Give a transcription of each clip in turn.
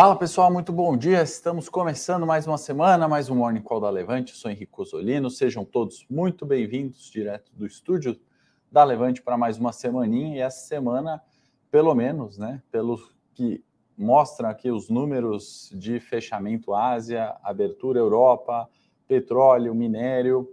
Fala pessoal, muito bom dia. Estamos começando mais uma semana, mais um Morning Call da Levante. Eu sou Henrique Cosolino. Sejam todos muito bem-vindos direto do estúdio da Levante para mais uma semaninha. E essa semana, pelo menos, né, pelo que mostram aqui os números de fechamento Ásia, abertura Europa, petróleo, minério,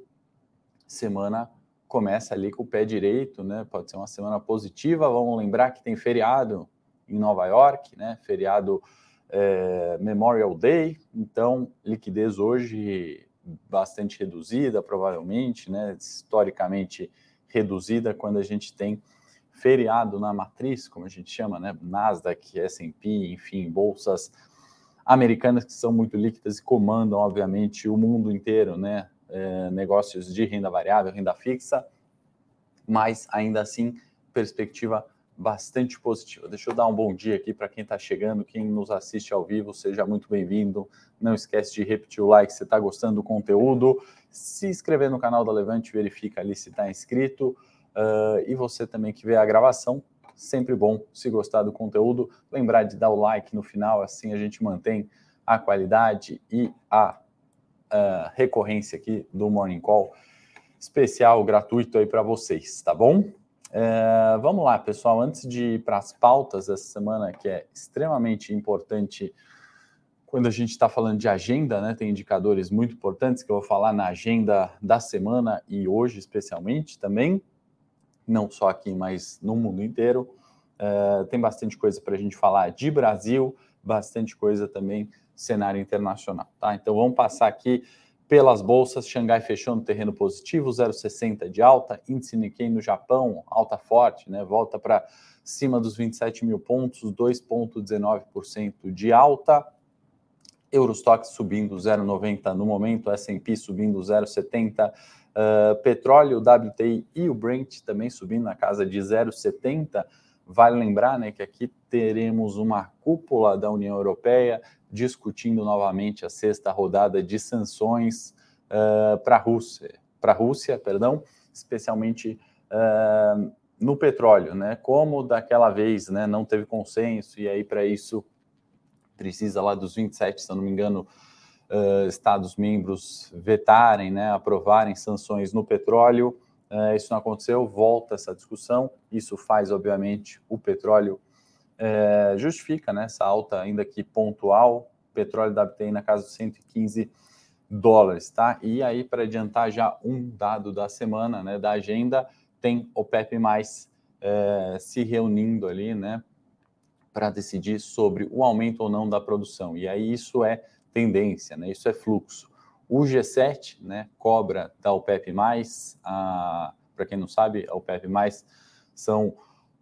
semana começa ali com o pé direito, né? Pode ser uma semana positiva. Vamos lembrar que tem feriado em Nova York, né? Feriado é, Memorial Day, então liquidez hoje bastante reduzida, provavelmente, né, historicamente reduzida quando a gente tem feriado na matriz, como a gente chama, né, Nasdaq, S&P, enfim, bolsas americanas que são muito líquidas e comandam, obviamente, o mundo inteiro, né, é, negócios de renda variável, renda fixa, mas ainda assim perspectiva bastante positiva. Deixa eu dar um bom dia aqui para quem está chegando, quem nos assiste ao vivo, seja muito bem-vindo. Não esquece de repetir o like se está gostando do conteúdo, se inscrever no canal da Levante, verifica ali se está inscrito. Uh, e você também que vê a gravação, sempre bom se gostar do conteúdo, lembrar de dar o like no final, assim a gente mantém a qualidade e a uh, recorrência aqui do Morning Call especial, gratuito aí para vocês, tá bom? É, vamos lá, pessoal. Antes de ir para as pautas dessa semana, que é extremamente importante quando a gente está falando de agenda, né? Tem indicadores muito importantes que eu vou falar na agenda da semana e hoje, especialmente também, não só aqui, mas no mundo inteiro. É, tem bastante coisa para a gente falar de Brasil, bastante coisa também cenário internacional, tá? Então vamos passar aqui pelas bolsas, Xangai fechou no terreno positivo, 0,60 de alta, índice Nikkei no Japão, alta forte, né? Volta para cima dos 27 mil pontos, 2,19% de alta. Eurostock subindo 0,90 no momento, S&P subindo 0,70, uh, petróleo, WTI e o Brent também subindo na casa de 0,70. Vale lembrar né, que aqui teremos uma cúpula da União Europeia discutindo novamente a sexta rodada de sanções uh, para a Rússia, para Rússia, perdão, especialmente uh, no petróleo, né? Como daquela vez, né, não teve consenso e aí para isso precisa lá dos 27, se eu não me engano, uh, estados membros vetarem, né, aprovarem sanções no petróleo. Uh, isso não aconteceu, volta essa discussão. Isso faz, obviamente, o petróleo é, justifica né, essa alta, ainda que pontual, petróleo WTI na casa dos 115 dólares, tá? E aí, para adiantar já um dado da semana, né, da agenda, tem o PEP mais é, se reunindo ali, né, para decidir sobre o aumento ou não da produção. E aí isso é tendência, né? Isso é fluxo. O G7, né, cobra da OPEP+, para quem não sabe, a OPEP+, são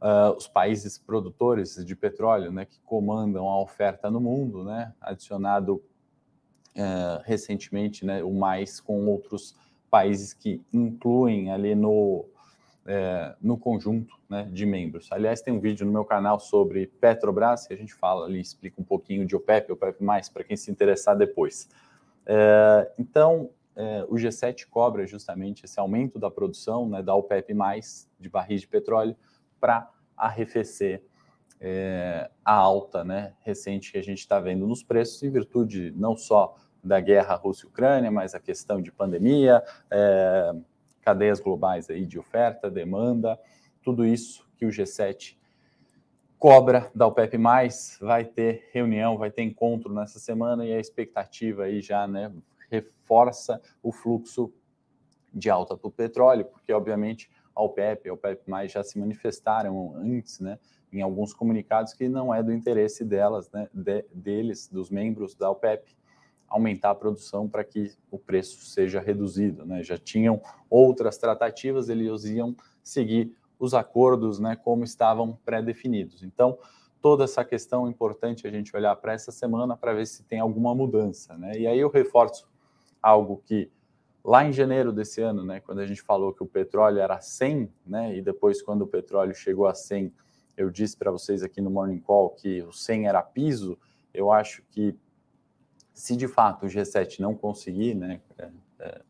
uh, os países produtores de petróleo, né, que comandam a oferta no mundo, né, adicionado uh, recentemente, né, o mais com outros países que incluem ali no, é, no conjunto né, de membros. Aliás, tem um vídeo no meu canal sobre Petrobras, que a gente fala ali, explica um pouquinho de OPEP, OPEP+, para quem se interessar depois. É, então, é, o G7 cobra justamente esse aumento da produção né, da OPEP+, de barris de petróleo, para arrefecer é, a alta né, recente que a gente está vendo nos preços, em virtude não só da guerra Rússia-Ucrânia, mas a questão de pandemia, é, cadeias globais aí de oferta, demanda, tudo isso que o G7 cobra da OPEP+, vai ter reunião, vai ter encontro nessa semana e a expectativa aí já né, reforça o fluxo de alta do petróleo, porque obviamente a OPEP, a OPEP+, já se manifestaram antes, né, em alguns comunicados que não é do interesse delas, né, de, deles, dos membros da OPEP, aumentar a produção para que o preço seja reduzido, né? Já tinham outras tratativas, eles iam seguir os acordos, né, como estavam pré-definidos. Então, toda essa questão é importante a gente olhar para essa semana para ver se tem alguma mudança, né? E aí eu reforço algo que Lá em janeiro desse ano, né, quando a gente falou que o petróleo era 100, né, e depois quando o petróleo chegou a 100, eu disse para vocês aqui no Morning Call que o 100 era piso, eu acho que se de fato o G7 não conseguir, né, é, é,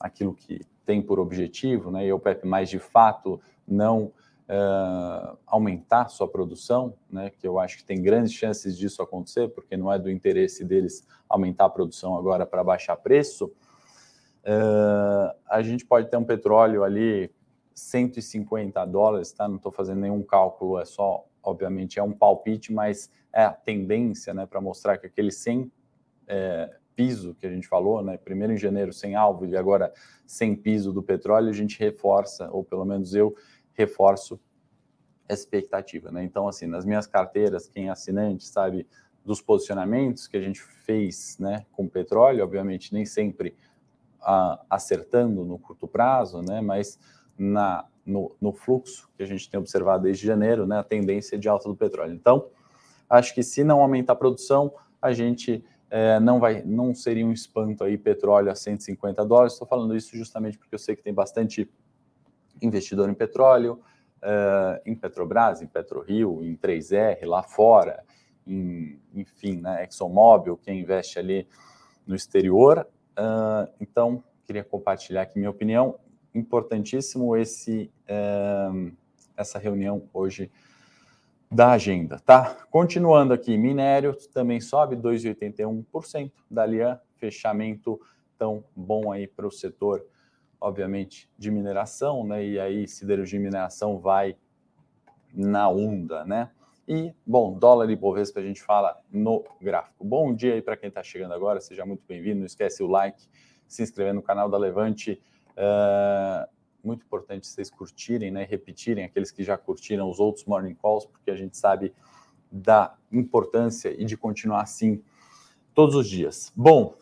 aquilo que tem por objetivo, né, e o PEP mais de fato não uh, aumentar sua produção, né, que eu acho que tem grandes chances disso acontecer, porque não é do interesse deles aumentar a produção agora para baixar preço, uh, a gente pode ter um petróleo ali 150 dólares, tá? Não estou fazendo nenhum cálculo, é só, obviamente, é um palpite, mas é a tendência, né, para mostrar que aquele 100 é, piso que a gente falou, né, primeiro em janeiro sem alvo e agora sem piso do petróleo, a gente reforça, ou pelo menos eu reforço essa expectativa, né? Então, assim, nas minhas carteiras, quem é assinante sabe dos posicionamentos que a gente fez, né, com petróleo, obviamente nem sempre a, acertando no curto prazo, né, mas na, no, no, fluxo que a gente tem observado desde janeiro, né, a tendência de alta do petróleo. Então, acho que se não aumentar a produção, a gente é, não vai, não seria um espanto aí petróleo a 150 dólares. Estou falando isso justamente porque eu sei que tem bastante investidor em petróleo, é, em Petrobras, em PetroRio, em 3R, lá fora, em, enfim, né, ExxonMobil, quem investe ali no exterior. Uh, então, queria compartilhar aqui minha opinião importantíssimo esse é, essa reunião hoje da agenda, tá? Continuando aqui, minério também sobe 2,81%, Dalian, fechamento tão bom aí para o setor, obviamente, de mineração, né? E aí siderurgia e mineração vai na onda, né? E, bom, dólar e Bovespa a gente fala no gráfico. Bom dia aí para quem está chegando agora, seja muito bem-vindo. Não esquece o like, se inscrever no canal da Levante. Uh, muito importante vocês curtirem, né, repetirem aqueles que já curtiram os outros morning calls, porque a gente sabe da importância e de continuar assim todos os dias. Bom,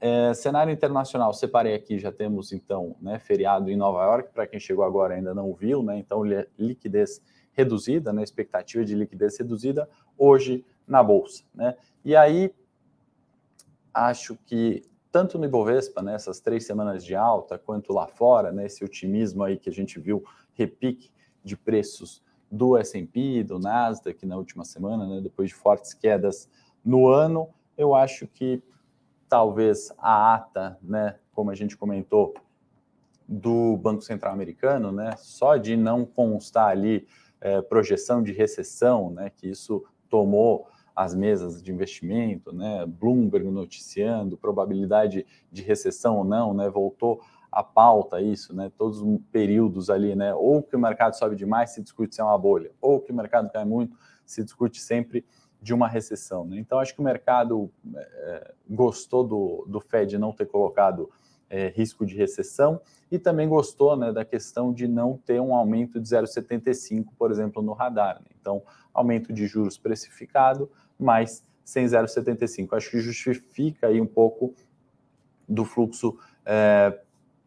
é, cenário internacional, separei aqui, já temos então né, feriado em Nova York, para quem chegou agora ainda não viu, né, então liquidez reduzida, né, expectativa de liquidez reduzida hoje na Bolsa. Né, e aí, acho que tanto no Ibovespa, né, essas três semanas de alta, quanto lá fora, né, esse otimismo aí que a gente viu, repique de preços do S&P, do Nasdaq na última semana, né, depois de fortes quedas no ano, eu acho que talvez a ata, né, como a gente comentou, do Banco Central Americano, né, só de não constar ali é, projeção de recessão, né, que isso tomou as mesas de investimento, né? Bloomberg noticiando, probabilidade de recessão ou não, né? Voltou a pauta isso, né? Todos os períodos ali, né? Ou que o mercado sobe demais, se discute se é uma bolha, ou que o mercado cai muito, se discute sempre de uma recessão. Né? Então, acho que o mercado é, gostou do, do Fed não ter colocado é, risco de recessão e também gostou né, da questão de não ter um aumento de 0,75, por exemplo, no radar. Né? Então, aumento de juros precificado, mais sem 0,75. Acho que justifica aí um pouco do fluxo é,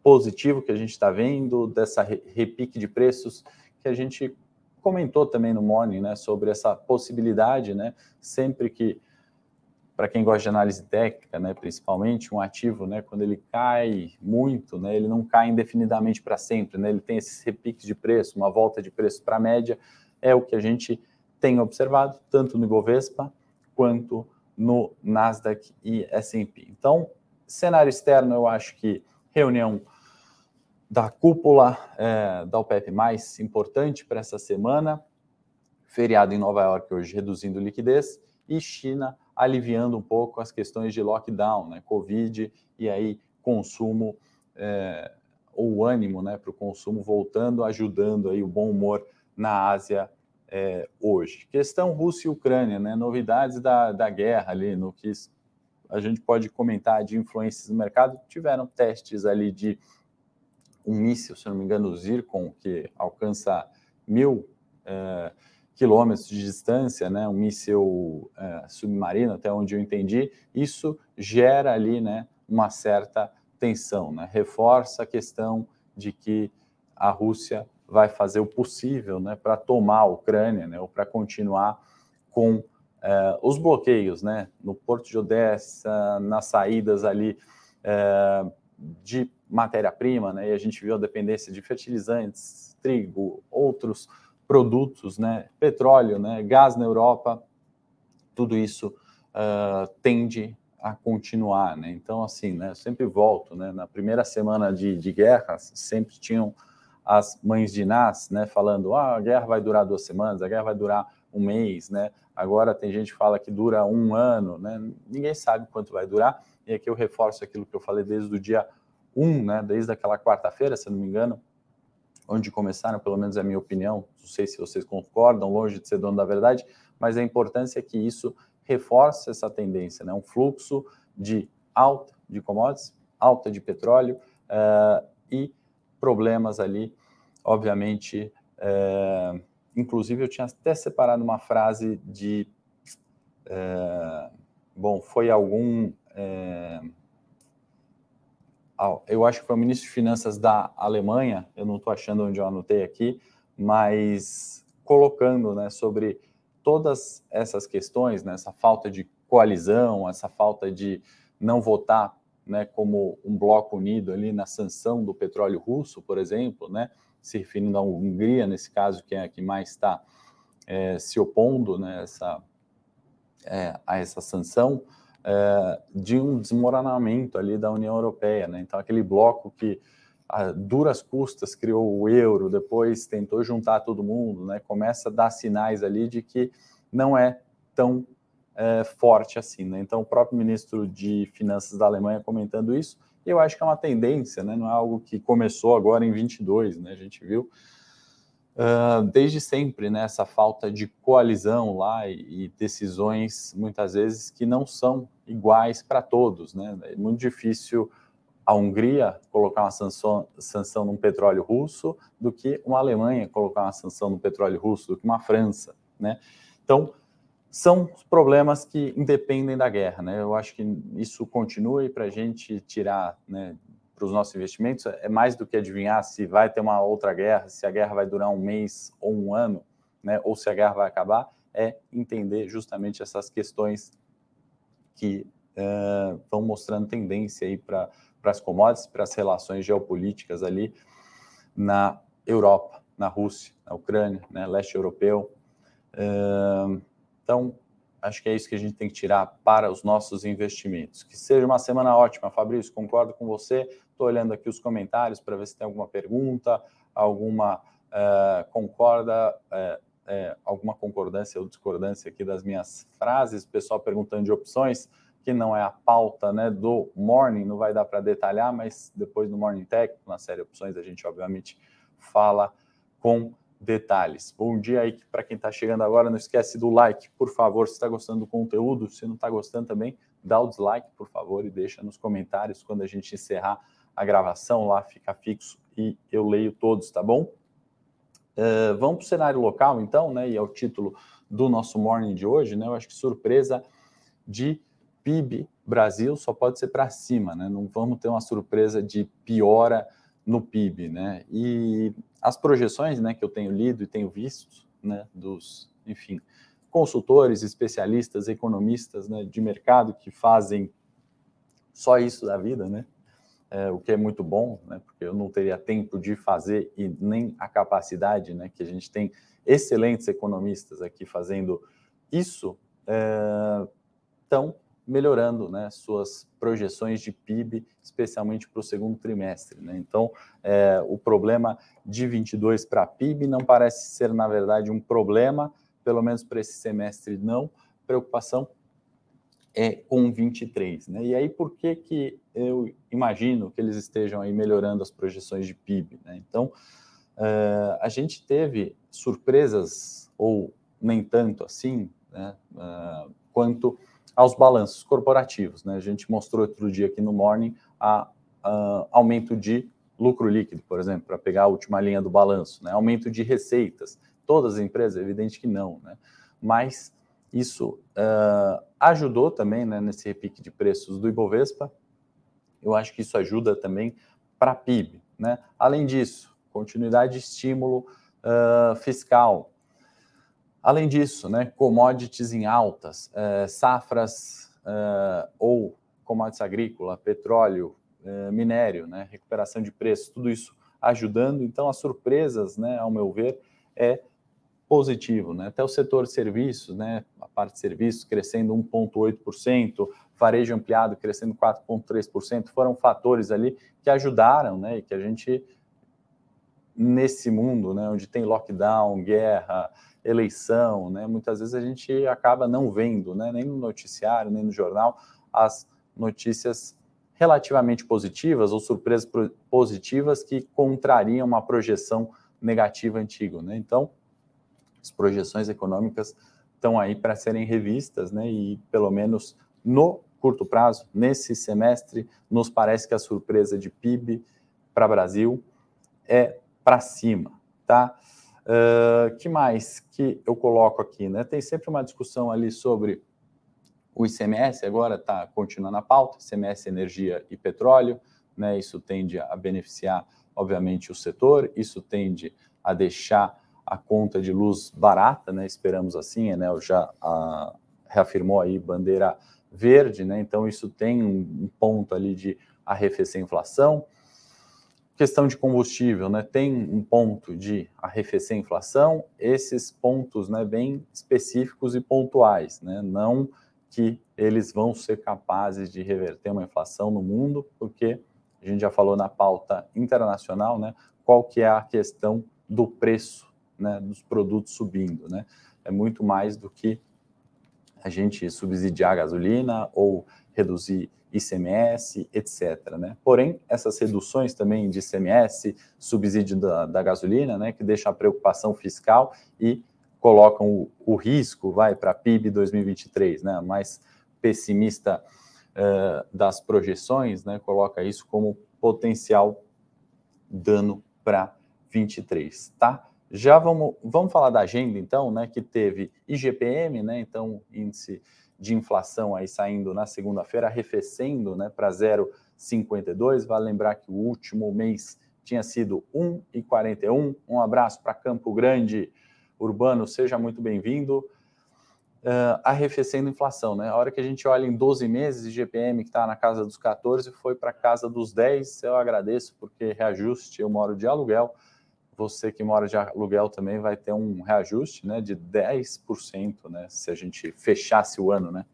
positivo que a gente está vendo, dessa repique de preços que a gente comentou também no Morning, né, sobre essa possibilidade, né, sempre que, para quem gosta de análise técnica, né, principalmente, um ativo, né, quando ele cai muito, né, ele não cai indefinidamente para sempre, né, ele tem esses repiques de preço, uma volta de preço para a média, é o que a gente tem observado, tanto no Ibovespa quanto no Nasdaq e S&P. Então, cenário externo, eu acho que reunião da cúpula é, da OPEP mais importante para essa semana, feriado em Nova York hoje reduzindo liquidez. E China aliviando um pouco as questões de lockdown, né, Covid e aí consumo é, ou ânimo, né, para o consumo voltando, ajudando aí o bom humor na Ásia é, hoje. Questão Rússia e Ucrânia, né? novidades da, da guerra ali, no que a gente pode comentar de influências no mercado, tiveram testes ali de um míssil, se não me engano, o Zircon, que alcança mil é, quilômetros de distância, né? um míssil é, submarino, até onde eu entendi, isso gera ali né, uma certa tensão, né? reforça a questão de que a Rússia vai fazer o possível né, para tomar a Ucrânia, né, ou para continuar com é, os bloqueios né, no Porto de Odessa, nas saídas ali é, de matéria-prima, né, e a gente viu a dependência de fertilizantes, trigo, outros produtos, né, petróleo, né, gás na Europa, tudo isso uh, tende a continuar, né? Então, assim, né, eu sempre volto, né? Na primeira semana de, de guerra, sempre tinham as mães de Nas, né, falando, ah, a guerra vai durar duas semanas, a guerra vai durar um mês, né? Agora tem gente que fala que dura um ano, né? Ninguém sabe quanto vai durar. E aqui eu reforço aquilo que eu falei desde o dia 1, né? Desde aquela quarta-feira, se não me engano, onde começaram, pelo menos é a minha opinião. Não sei se vocês concordam, longe de ser dono da verdade, mas a importância é que isso reforça essa tendência, né? Um fluxo de alta de commodities, alta de petróleo uh, e problemas ali, obviamente. Uh, inclusive, eu tinha até separado uma frase de. Uh, bom, foi algum. eu acho que foi o ministro de Finanças da Alemanha, eu não estou achando onde eu anotei aqui, mas colocando né, sobre todas essas questões, né, essa falta de coalizão, essa falta de não votar né, como um bloco unido ali na sanção do petróleo russo, por exemplo, né, se referindo à Hungria, nesse caso, que é a que mais está é, se opondo né, essa, é, a essa sanção, é, de um desmoronamento ali da União Europeia. Né? Então, aquele bloco que a duras custas criou o euro, depois tentou juntar todo mundo, né? começa a dar sinais ali de que não é tão é, forte assim. Né? Então, o próprio ministro de Finanças da Alemanha comentando isso, eu acho que é uma tendência, né? não é algo que começou agora em 22, né? a gente viu uh, desde sempre né? essa falta de coalizão lá e, e decisões, muitas vezes, que não são iguais para todos. Né? É muito difícil a Hungria colocar uma sanção, sanção no petróleo russo do que uma Alemanha colocar uma sanção no petróleo russo, do que uma França. Né? Então, são problemas que independem da guerra. Né? Eu acho que isso continue para a gente tirar né, para os nossos investimentos. É mais do que adivinhar se vai ter uma outra guerra, se a guerra vai durar um mês ou um ano, né, ou se a guerra vai acabar, é entender justamente essas questões que uh, vão mostrando tendência aí para as commodities, para as relações geopolíticas ali na Europa, na Rússia, na Ucrânia, né, leste europeu. Uh, então, acho que é isso que a gente tem que tirar para os nossos investimentos. Que seja uma semana ótima, Fabrício, concordo com você. Estou olhando aqui os comentários para ver se tem alguma pergunta, alguma uh, concorda, uh, uh, alguma concordância ou discordância aqui das minhas frases. Pessoal perguntando de opções, que não é a pauta né, do Morning, não vai dar para detalhar, mas depois no Morning Tech, na série Opções, a gente obviamente fala com detalhes. Bom dia aí para quem está chegando agora. Não esquece do like, por favor. Se está gostando do conteúdo, se não está gostando também, dá o dislike, por favor, e deixa nos comentários quando a gente encerrar a gravação. Lá fica fixo e eu leio todos, tá bom? Uh, vamos para o cenário local, então, né? E é o título do nosso morning de hoje, né? Eu acho que surpresa de PIB Brasil só pode ser para cima, né? Não vamos ter uma surpresa de piora no PIB, né? E as projeções, né, que eu tenho lido e tenho visto, né, dos, enfim, consultores, especialistas, economistas, né, de mercado que fazem só isso da vida, né? É, o que é muito bom, né? Porque eu não teria tempo de fazer e nem a capacidade, né? Que a gente tem excelentes economistas aqui fazendo isso. É, então, melhorando né, suas projeções de PIB, especialmente para o segundo trimestre. Né? Então, é, o problema de 22 para PIB não parece ser, na verdade, um problema, pelo menos para esse semestre não. Preocupação é com 23. Né? E aí, por que, que eu imagino que eles estejam aí melhorando as projeções de PIB? Né? Então, uh, a gente teve surpresas, ou nem tanto assim, né, uh, quanto aos balanços corporativos. Né? A gente mostrou outro dia aqui no Morning a, a aumento de lucro líquido, por exemplo, para pegar a última linha do balanço, né? aumento de receitas. Todas as empresas, é evidente que não, né? mas isso uh, ajudou também né, nesse repique de preços do Ibovespa. Eu acho que isso ajuda também para a PIB. Né? Além disso, continuidade de estímulo uh, fiscal, Além disso, né, commodities em altas, é, safras é, ou commodities agrícola, petróleo, é, minério, né, recuperação de preços, tudo isso ajudando. Então, as surpresas, né, ao meu ver, é positivo. Né? Até o setor serviços, né, a parte de serviços crescendo 1,8%, varejo ampliado crescendo 4,3%, foram fatores ali que ajudaram né, e que a gente nesse mundo, né, onde tem lockdown, guerra, eleição, né, muitas vezes a gente acaba não vendo, né, nem no noticiário, nem no jornal, as notícias relativamente positivas ou surpresas positivas que contrariam uma projeção negativa antiga. Né? Então, as projeções econômicas estão aí para serem revistas, né? e pelo menos no curto prazo, nesse semestre, nos parece que a surpresa de PIB para Brasil é para cima, tá? Uh, que mais que eu coloco aqui, né? Tem sempre uma discussão ali sobre o ICMS, agora está continuando a pauta, ICMS energia e petróleo, né? Isso tende a beneficiar, obviamente, o setor, isso tende a deixar a conta de luz barata, né? Esperamos assim, a Enel já a, reafirmou aí bandeira verde, né? Então isso tem um, ponto ali de arrefecer a inflação. Questão de combustível, né? Tem um ponto de arrefecer a inflação, esses pontos, né, bem específicos e pontuais, né? Não que eles vão ser capazes de reverter uma inflação no mundo, porque a gente já falou na pauta internacional, né? Qual que é a questão do preço, né, dos produtos subindo, né? É muito mais do que a gente subsidiar a gasolina ou reduzir ICMS, etc. Né? Porém, essas reduções também de ICMS, subsídio da, da gasolina, né, que deixam a preocupação fiscal e colocam o, o risco, vai para PIB 2023, né, mais pessimista uh, das projeções, né, coloca isso como potencial dano para 23, tá? Já vamos, vamos falar da agenda, então, né, que teve IGPM, né, então, índice de inflação aí saindo na segunda-feira, arrefecendo né, para 0,52. Vale lembrar que o último mês tinha sido 1,41. Um abraço para Campo Grande, Urbano, seja muito bem-vindo. Uh, arrefecendo inflação, né? A hora que a gente olha em 12 meses, IGPM que está na casa dos 14 foi para casa dos 10. Eu agradeço porque reajuste, eu moro de aluguel você que mora de aluguel também vai ter um reajuste né, de 10%, né, se a gente fechasse o ano né,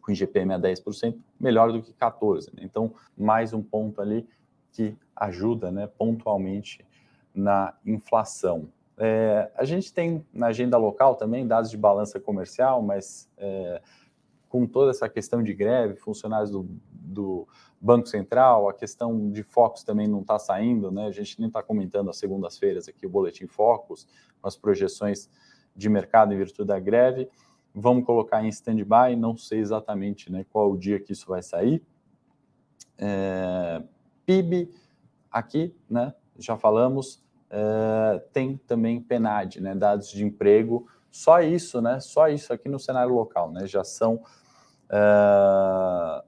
com IGPM a 10%, melhor do que 14%. Né? Então, mais um ponto ali que ajuda né, pontualmente na inflação. É, a gente tem na agenda local também dados de balança comercial, mas é, com toda essa questão de greve, funcionários do, do Banco Central, a questão de focos também não está saindo, né? A gente nem está comentando as segundas-feiras aqui o Boletim Focus, com as projeções de mercado em virtude da greve. Vamos colocar em stand-by, não sei exatamente né, qual o dia que isso vai sair. É, PIB, aqui, né? Já falamos, é, tem também PNAD, né? Dados de emprego, só isso, né? Só isso aqui no cenário local, né? Já são. É,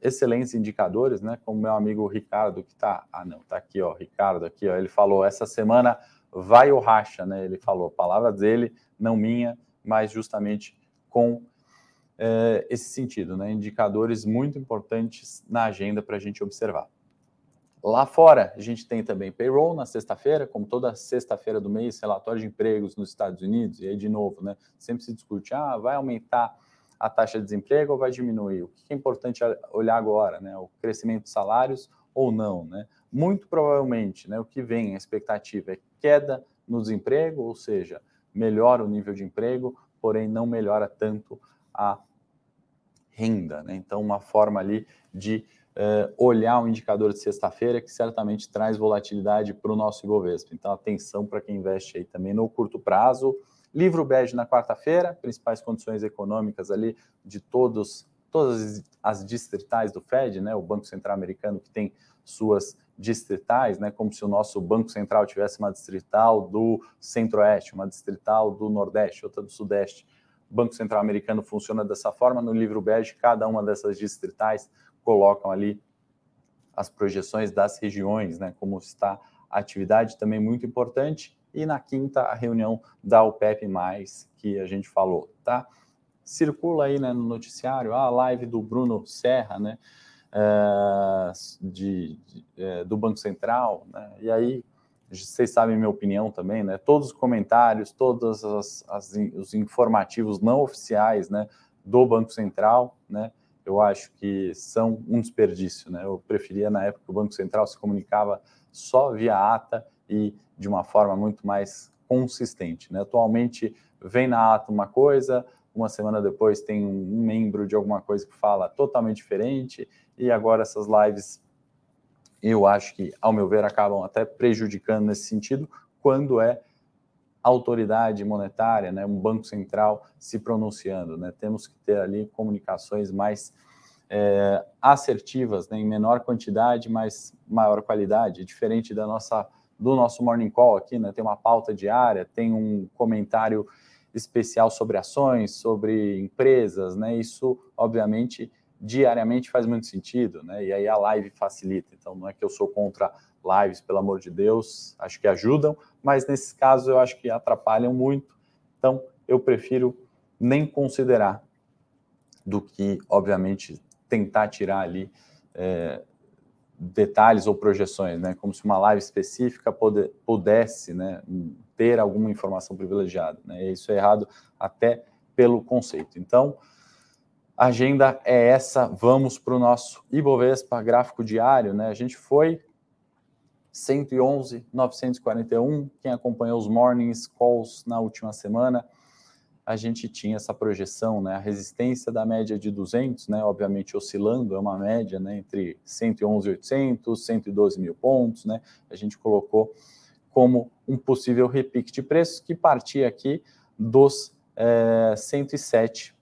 excelentes indicadores, né? Como meu amigo Ricardo, que está. Ah, não, está aqui, ó, Ricardo, aqui, ó. Ele falou: essa semana vai o racha, né? Ele falou, palavras dele, não minha, mas justamente com é, esse sentido, né? Indicadores muito importantes na agenda para a gente observar. Lá fora, a gente tem também payroll na sexta-feira, como toda sexta-feira do mês, relatório de empregos nos Estados Unidos, e aí, de novo, né? Sempre se discute, ah, vai aumentar a taxa de desemprego ou vai diminuir? O que é importante olhar agora, né? O crescimento de salários ou não, né? Muito provavelmente, né, o que vem, a expectativa é queda no desemprego, ou seja, melhora o nível de emprego, porém não melhora tanto a renda, né? Então, uma forma ali de uh, olhar o indicador de sexta-feira que certamente traz volatilidade para o nosso Ibovespa. Então, atenção para quem investe aí também no curto prazo. Livro bege na quarta-feira, principais condições econômicas ali de todos, todas as distritais do Fed, né? O Banco Central Americano que tem suas distritais, né? Como se o nosso Banco Central tivesse uma distrital do Centro-Oeste, uma distrital do Nordeste, outra do Sudeste. O Banco Central Americano funciona dessa forma. No livro bege, cada uma dessas distritais colocam ali as projeções das regiões, né? Como está a atividade também muito importante e na quinta a reunião da OPEP+, que a gente falou, tá? Circula aí né, no noticiário a live do Bruno Serra, né, é, de, de é, do Banco Central, né, e aí vocês sabem minha opinião também, né, todos os comentários, todos as, as, os informativos não oficiais, né, do Banco Central, né, eu acho que são um desperdício, né, eu preferia na época que o Banco Central se comunicava só via ata e de uma forma muito mais consistente. Né? Atualmente vem na ata uma coisa, uma semana depois tem um membro de alguma coisa que fala totalmente diferente, e agora essas lives, eu acho que, ao meu ver, acabam até prejudicando nesse sentido, quando é autoridade monetária, né, um banco central se pronunciando. Né? Temos que ter ali comunicações mais é, assertivas, né, em menor quantidade, mas maior qualidade, diferente da nossa do nosso morning call aqui, né? Tem uma pauta diária, tem um comentário especial sobre ações, sobre empresas, né? Isso, obviamente, diariamente faz muito sentido, né? E aí a live facilita. Então, não é que eu sou contra lives, pelo amor de Deus, acho que ajudam, mas nesses casos eu acho que atrapalham muito. Então, eu prefiro nem considerar do que, obviamente, tentar tirar ali é, detalhes ou projeções, né? Como se uma live específica pudesse, né, ter alguma informação privilegiada, né? Isso é errado até pelo conceito. Então, a agenda é essa. Vamos para o nosso Ibovespa gráfico diário, né? A gente foi 111, 941. Quem acompanhou os mornings calls na última semana a gente tinha essa projeção, né, a resistência da média de 200, né, obviamente oscilando, é uma média, né, entre 111.800, 112 mil pontos, né, a gente colocou como um possível repique de preços que partia aqui dos é, 107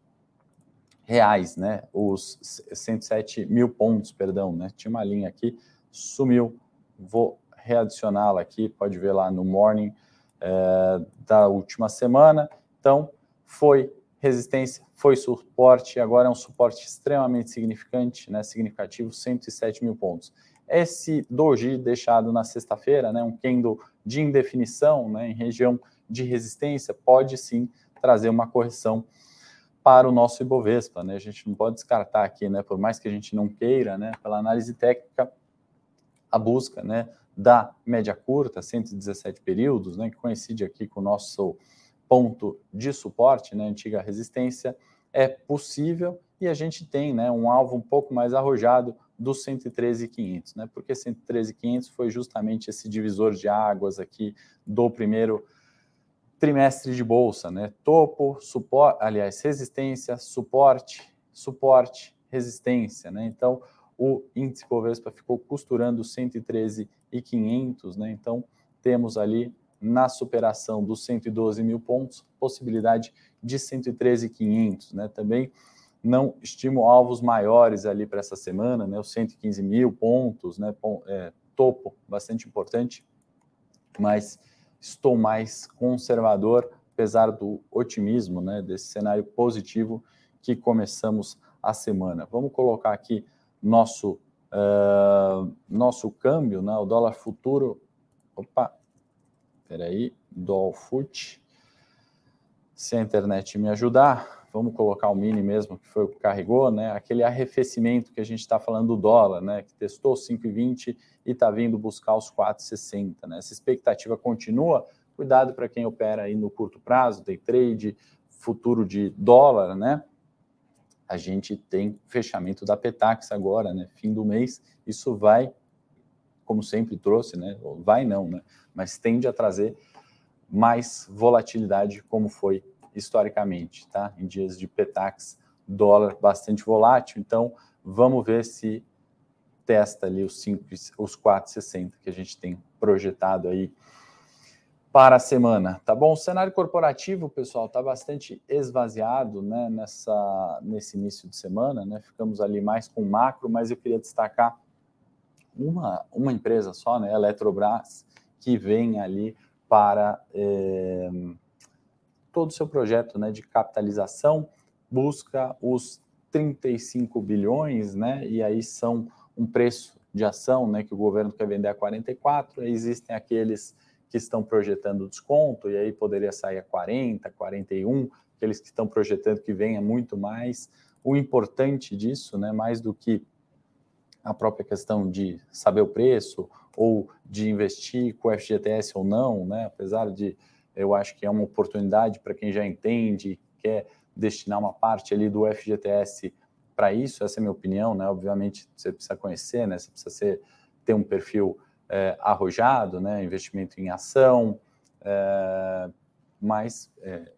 reais, né, os 107 mil pontos, perdão, né, tinha uma linha aqui, sumiu, vou readicioná-la aqui, pode ver lá no morning é, da última semana, então foi resistência, foi suporte, agora é um suporte extremamente significante, né, significativo, 107 mil pontos. Esse doji deixado na sexta-feira, né, um candle de indefinição, né, em região de resistência, pode sim trazer uma correção para o nosso Ibovespa, né? A gente não pode descartar aqui, né? Por mais que a gente não queira, né? Pela análise técnica, a busca, né? Da média curta, 117 períodos, né? Que coincide aqui com o nosso ponto de suporte, né, antiga resistência, é possível e a gente tem né, um alvo um pouco mais arrojado dos 113,500, né? Porque 113,500 foi justamente esse divisor de águas aqui do primeiro trimestre de bolsa, né? Topo, suporte, aliás, resistência, suporte, suporte, resistência, né? Então, o índice Bovespa ficou costurando 113,500, né? Então, temos ali na superação dos 112 mil pontos, possibilidade de 113.500, né? Também não estimo alvos maiores ali para essa semana, né? Os 115 mil pontos, né? É, topo bastante importante, mas estou mais conservador, apesar do otimismo, né? Desse cenário positivo que começamos a semana. Vamos colocar aqui nosso uh, nosso câmbio, né? O dólar futuro. Opa, Espera aí, foot. Se a internet me ajudar, vamos colocar o mini mesmo, que foi o que carregou, né? Aquele arrefecimento que a gente está falando do dólar, né? Que testou 5,20 e está vindo buscar os 4,60, né? Essa expectativa continua. Cuidado para quem opera aí no curto prazo, day trade, futuro de dólar, né? A gente tem fechamento da Petax agora, né? Fim do mês. Isso vai como sempre trouxe, né? Vai não, né? Mas tende a trazer mais volatilidade, como foi historicamente, tá? Em dias de Petax, dólar bastante volátil. Então, vamos ver se testa ali os 5, os 4,60 que a gente tem projetado aí para a semana, tá bom? O cenário corporativo, pessoal, está bastante esvaziado, né, nessa, nesse início de semana, né? Ficamos ali mais com macro, mas eu queria destacar uma, uma empresa só, né, Eletrobras, que vem ali para é, todo o seu projeto né, de capitalização, busca os 35 bilhões, né, e aí são um preço de ação né, que o governo quer vender a 44, existem aqueles que estão projetando desconto, e aí poderia sair a 40, 41, aqueles que estão projetando que venha muito mais. O importante disso, né, mais do que a própria questão de saber o preço ou de investir com o FGTS ou não, né? Apesar de eu acho que é uma oportunidade para quem já entende, quer destinar uma parte ali do FGTS para isso, essa é a minha opinião, né? Obviamente você precisa conhecer, né? Você precisa ser, ter um perfil é, arrojado, né? Investimento em ação, é, mas é,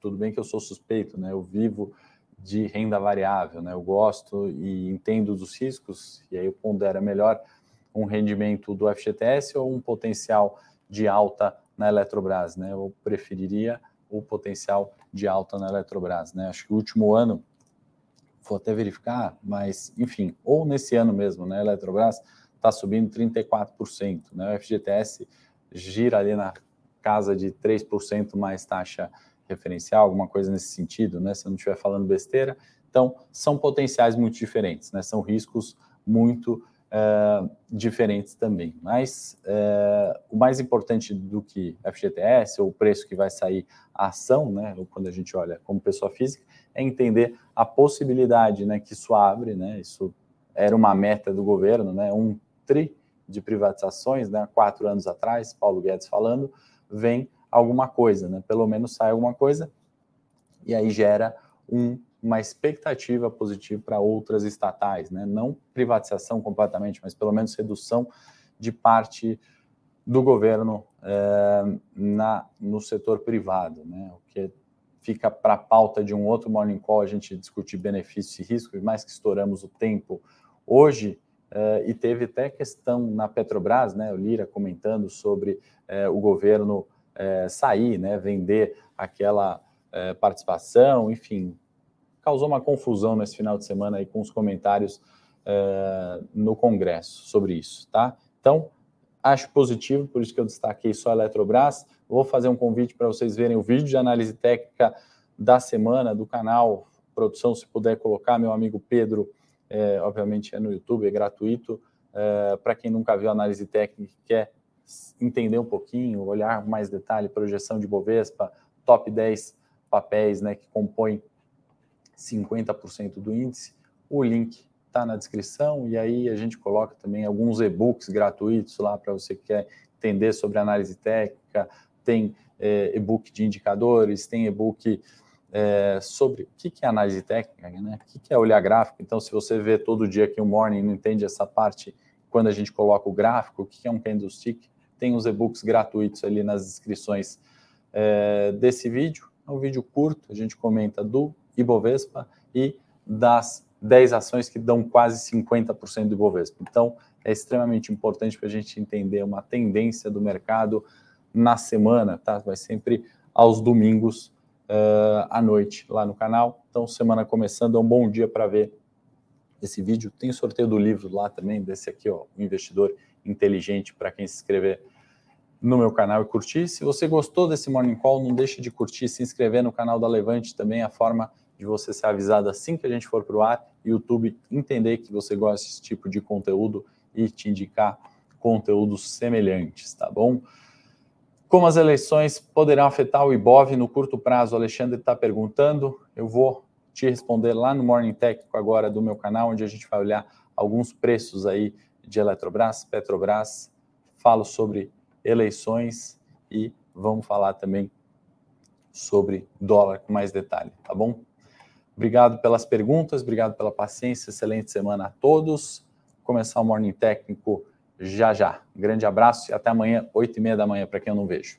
tudo bem que eu sou suspeito, né? Eu vivo de renda variável, né? Eu gosto e entendo dos riscos e aí eu pondero melhor um rendimento do FGTS ou um potencial de alta na Eletrobras, né? Eu preferiria o potencial de alta na Eletrobras, né? Acho que o último ano vou até verificar, mas enfim, ou nesse ano mesmo, né? A Eletrobras está subindo 34%, né? O FGTS gira ali na casa de 3% mais taxa referencial, alguma coisa nesse sentido, né? Se eu não estiver falando besteira. Então, são potenciais muito diferentes, né? São riscos muito uh, diferentes também. Mas uh, o mais importante do que FGTS, ou o preço que vai sair a ação, né? Ou quando a gente olha como pessoa física, é entender a possibilidade né, que isso abre, né? Isso era uma meta do governo, né? Um tri de privatizações, né? Quatro anos atrás, Paulo Guedes falando, vem alguma coisa, né? Pelo menos sai alguma coisa, e aí gera um, uma expectativa positiva para outras estatais, né? Não privatização completamente, mas pelo menos redução de parte do governo é, na, no setor privado, né? O que fica para a pauta de um outro morning call a gente discutir benefícios e riscos, mais que estouramos o tempo hoje. É, e teve até questão na Petrobras, né? O Lira comentando sobre é, o governo é, sair, né, vender aquela é, participação, enfim, causou uma confusão nesse final de semana aí com os comentários é, no Congresso sobre isso, tá? Então, acho positivo, por isso que eu destaquei só a Eletrobras. Vou fazer um convite para vocês verem o vídeo de análise técnica da semana do canal. Produção, se puder colocar, meu amigo Pedro, é, obviamente é no YouTube, é gratuito. É, para quem nunca viu análise técnica e quer entender um pouquinho, olhar mais detalhe, projeção de Bovespa, top 10 papéis né, que compõem 50% do índice, o link está na descrição e aí a gente coloca também alguns e-books gratuitos lá para você que quer entender sobre análise técnica, tem é, e-book de indicadores, tem e-book é, sobre o que, é análise técnica, né? o que, é olhar gráfico. Então, se você vê todo dia aqui o Morning e não entende essa parte, quando a gente coloca o gráfico, o que é um candlestick, tem os e-books gratuitos ali nas descrições é, desse vídeo. É um vídeo curto, a gente comenta do Ibovespa e das 10 ações que dão quase 50% do Ibovespa. Então, é extremamente importante para a gente entender uma tendência do mercado na semana, tá? Vai sempre aos domingos uh, à noite lá no canal. Então, semana começando, é um bom dia para ver esse vídeo. Tem sorteio do livro lá também, desse aqui, ó, o Investidor inteligente para quem se inscrever no meu canal e curtir. Se você gostou desse Morning Call, não deixe de curtir, se inscrever no canal da Levante também, a forma de você ser avisado assim que a gente for para o ar, YouTube entender que você gosta desse tipo de conteúdo e te indicar conteúdos semelhantes, tá bom? Como as eleições poderão afetar o IBOV no curto prazo, o Alexandre está perguntando. Eu vou te responder lá no Morning Técnico agora do meu canal, onde a gente vai olhar alguns preços aí de Eletrobras, Petrobras, falo sobre eleições e vamos falar também sobre dólar com mais detalhe, tá bom? Obrigado pelas perguntas, obrigado pela paciência, excelente semana a todos. Vou começar o Morning Técnico já já. grande abraço e até amanhã, 8 e meia da manhã, para quem eu não vejo.